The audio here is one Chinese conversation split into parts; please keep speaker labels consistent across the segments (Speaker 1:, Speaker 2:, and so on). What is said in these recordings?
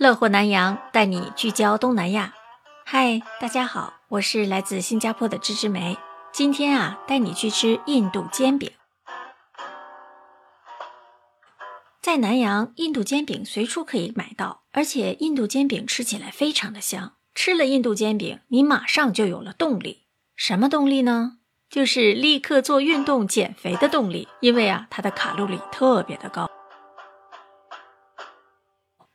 Speaker 1: 乐活南洋带你聚焦东南亚。嗨，大家好，我是来自新加坡的芝芝梅。今天啊，带你去吃印度煎饼。在南洋，印度煎饼随处可以买到，而且印度煎饼吃起来非常的香。吃了印度煎饼，你马上就有了动力。什么动力呢？就是立刻做运动减肥的动力。因为啊，它的卡路里特别的高。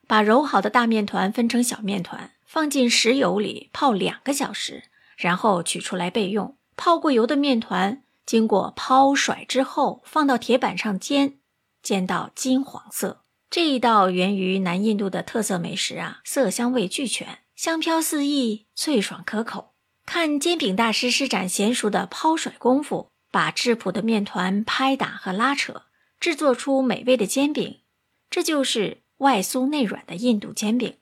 Speaker 1: 把揉好的大面团分成小面团，放进食油里泡两个小时，然后取出来备用。泡过油的面团经过抛甩之后，放到铁板上煎，煎到金黄色。这一道源于南印度的特色美食啊，色香味俱全，香飘四溢，脆爽可口。看煎饼大师施展娴熟的抛甩功夫，把质朴的面团拍打和拉扯，制作出美味的煎饼。这就是。外酥内软的印度煎饼，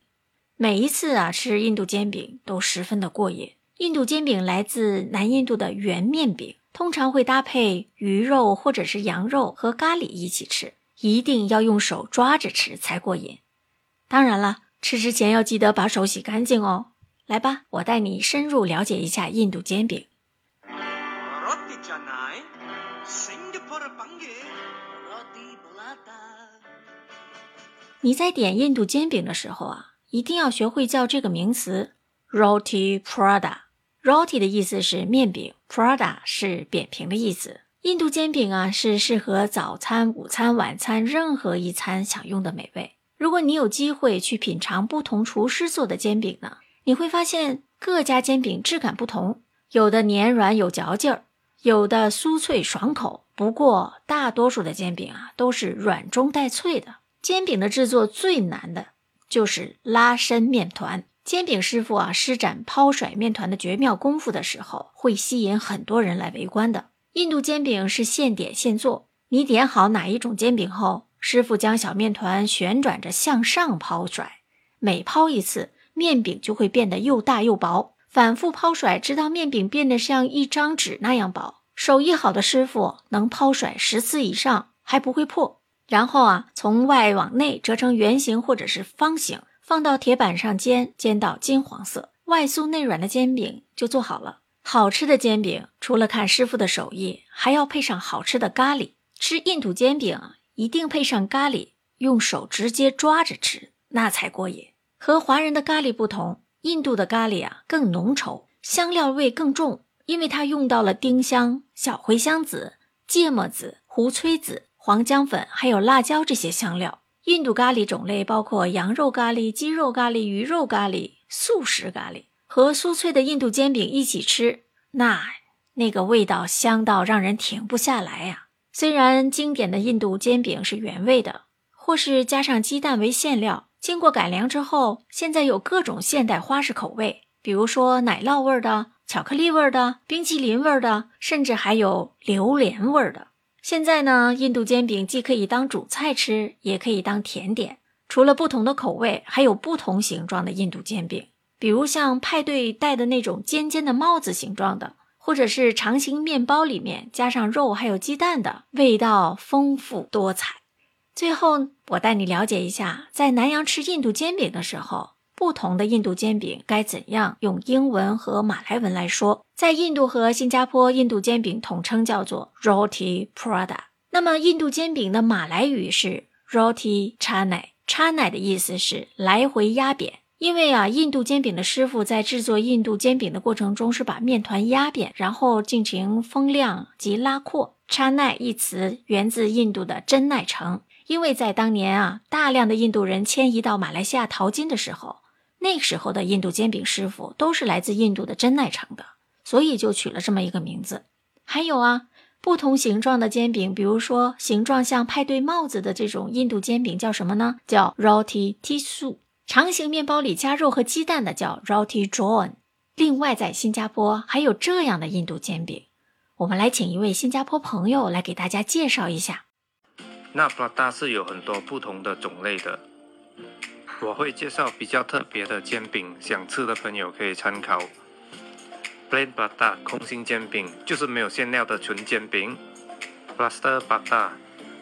Speaker 1: 每一次啊吃印度煎饼都十分的过瘾。印度煎饼来自南印度的圆面饼，通常会搭配鱼肉或者是羊肉和咖喱一起吃，一定要用手抓着吃才过瘾。当然了，吃之前要记得把手洗干净哦。来吧，我带你深入了解一下印度煎饼。你在点印度煎饼的时候啊，一定要学会叫这个名词 roti prada。roti 的意思是面饼，prada 是扁平的意思。印度煎饼啊，是适合早餐、午餐、晚餐任何一餐享用的美味。如果你有机会去品尝不同厨师做的煎饼呢，你会发现各家煎饼质感不同，有的黏软有嚼劲儿，有的酥脆爽口。不过大多数的煎饼啊，都是软中带脆的。煎饼的制作最难的就是拉伸面团。煎饼师傅啊，施展抛甩面团的绝妙功夫的时候，会吸引很多人来围观的。印度煎饼是现点现做，你点好哪一种煎饼后，师傅将小面团旋转着向上抛甩，每抛一次，面饼就会变得又大又薄。反复抛甩，直到面饼变得像一张纸那样薄。手艺好的师傅能抛甩十次以上还不会破。然后啊，从外往内折成圆形或者是方形，放到铁板上煎，煎到金黄色，外酥内软的煎饼就做好了。好吃的煎饼，除了看师傅的手艺，还要配上好吃的咖喱。吃印度煎饼一定配上咖喱，用手直接抓着吃，那才过瘾。和华人的咖喱不同，印度的咖喱啊更浓稠，香料味更重，因为它用到了丁香、小茴香籽、芥末籽、胡催籽。黄姜粉还有辣椒这些香料。印度咖喱种类包括羊肉咖喱、鸡肉咖喱、鱼肉咖喱、素食咖喱。和酥脆的印度煎饼一起吃，那那个味道香到让人停不下来呀！虽然经典的印度煎饼是原味的，或是加上鸡蛋为馅料，经过改良之后，现在有各种现代花式口味，比如说奶酪味的、巧克力味的、冰淇淋味的，甚至还有榴莲味的。现在呢，印度煎饼既可以当主菜吃，也可以当甜点。除了不同的口味，还有不同形状的印度煎饼，比如像派对戴的那种尖尖的帽子形状的，或者是长形面包里面加上肉还有鸡蛋的，味道丰富多彩。最后，我带你了解一下，在南洋吃印度煎饼的时候。不同的印度煎饼该怎样用英文和马来文来说？在印度和新加坡，印度煎饼统称叫做 Roti Prada。那么，印度煎饼的马来语是 Roti Chanai。Chanai 的意思是来回压扁。因为啊，印度煎饼的师傅在制作印度煎饼的过程中是把面团压扁，然后进行风量及拉阔。Canai 一词源自印度的真奈城，因为在当年啊，大量的印度人迁移到马来西亚淘金的时候。那时候的印度煎饼师傅都是来自印度的真奈城的，所以就取了这么一个名字。还有啊，不同形状的煎饼，比如说形状像派对帽子的这种印度煎饼叫什么呢？叫 roti tisu。长形面包里加肉和鸡蛋的叫 roti john。另外，在新加坡还有这样的印度煎饼，我们来请一位新加坡朋友来给大家介绍一下。
Speaker 2: 那布拉达是有很多不同的种类的。我会介绍比较特别的煎饼，想吃的朋友可以参考。Plain Butter 空心煎饼就是没有馅料的纯煎饼。Plaster Butter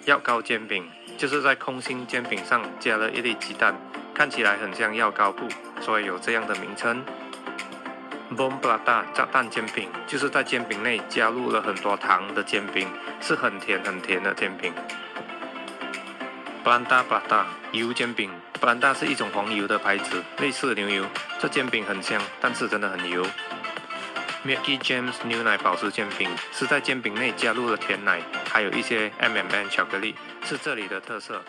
Speaker 2: 药膏煎饼就是在空心煎饼上加了一粒鸡蛋，看起来很像药膏布，所以有这样的名称。Bom Prata 炸弹煎饼就是在煎饼内加入了很多糖的煎饼，是很甜很甜的煎饼。Blanda Prata 油煎饼布兰达是一种黄油的牌子，类似牛油。这煎饼很香，但是真的很油。Milky James 牛奶保湿煎饼是在煎饼内加入了甜奶，还有一些 M&M 巧克力，是这里的特色。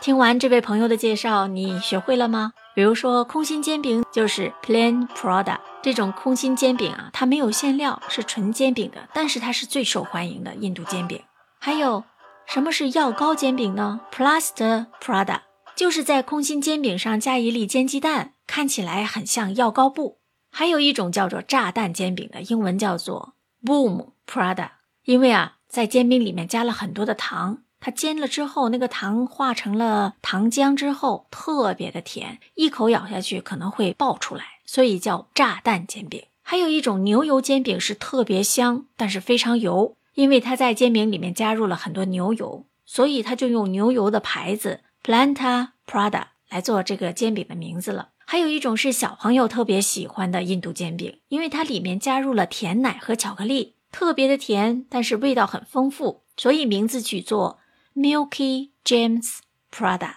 Speaker 1: 听完这位朋友的介绍，你学会了吗？比如说空心煎饼就是 plain prada 这种空心煎饼啊，它没有馅料，是纯煎饼的，但是它是最受欢迎的印度煎饼。还有什么是药膏煎饼呢？plaster prada 就是在空心煎饼上加一粒煎鸡蛋，看起来很像药膏布。还有一种叫做炸弹煎饼的，英文叫做 boom prada，因为啊在煎饼里面加了很多的糖。它煎了之后，那个糖化成了糖浆之后，特别的甜，一口咬下去可能会爆出来，所以叫炸弹煎饼。还有一种牛油煎饼是特别香，但是非常油，因为它在煎饼里面加入了很多牛油，所以它就用牛油的牌子 Planta Prada 来做这个煎饼的名字了。还有一种是小朋友特别喜欢的印度煎饼，因为它里面加入了甜奶和巧克力，特别的甜，但是味道很丰富，所以名字取作。Milky James Prada，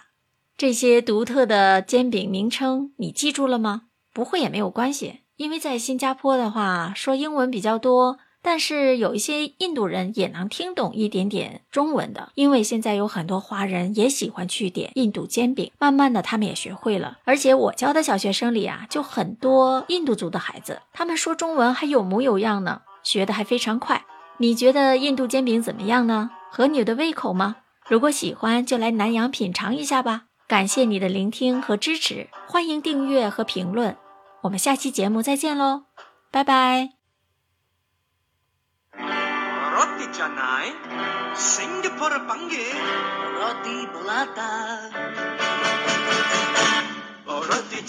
Speaker 1: 这些独特的煎饼名称你记住了吗？不会也没有关系，因为在新加坡的话说英文比较多，但是有一些印度人也能听懂一点点中文的，因为现在有很多华人也喜欢去点印度煎饼，慢慢的他们也学会了。而且我教的小学生里啊，就很多印度族的孩子，他们说中文还有模有样呢，学的还非常快。你觉得印度煎饼怎么样呢？合你的胃口吗？如果喜欢，就来南阳品尝一下吧。感谢你的聆听和支持，欢迎订阅和评论。我们下期节目再见喽，拜拜。di Chennai, Singapore Pange, Roti Belata. Oh, Roti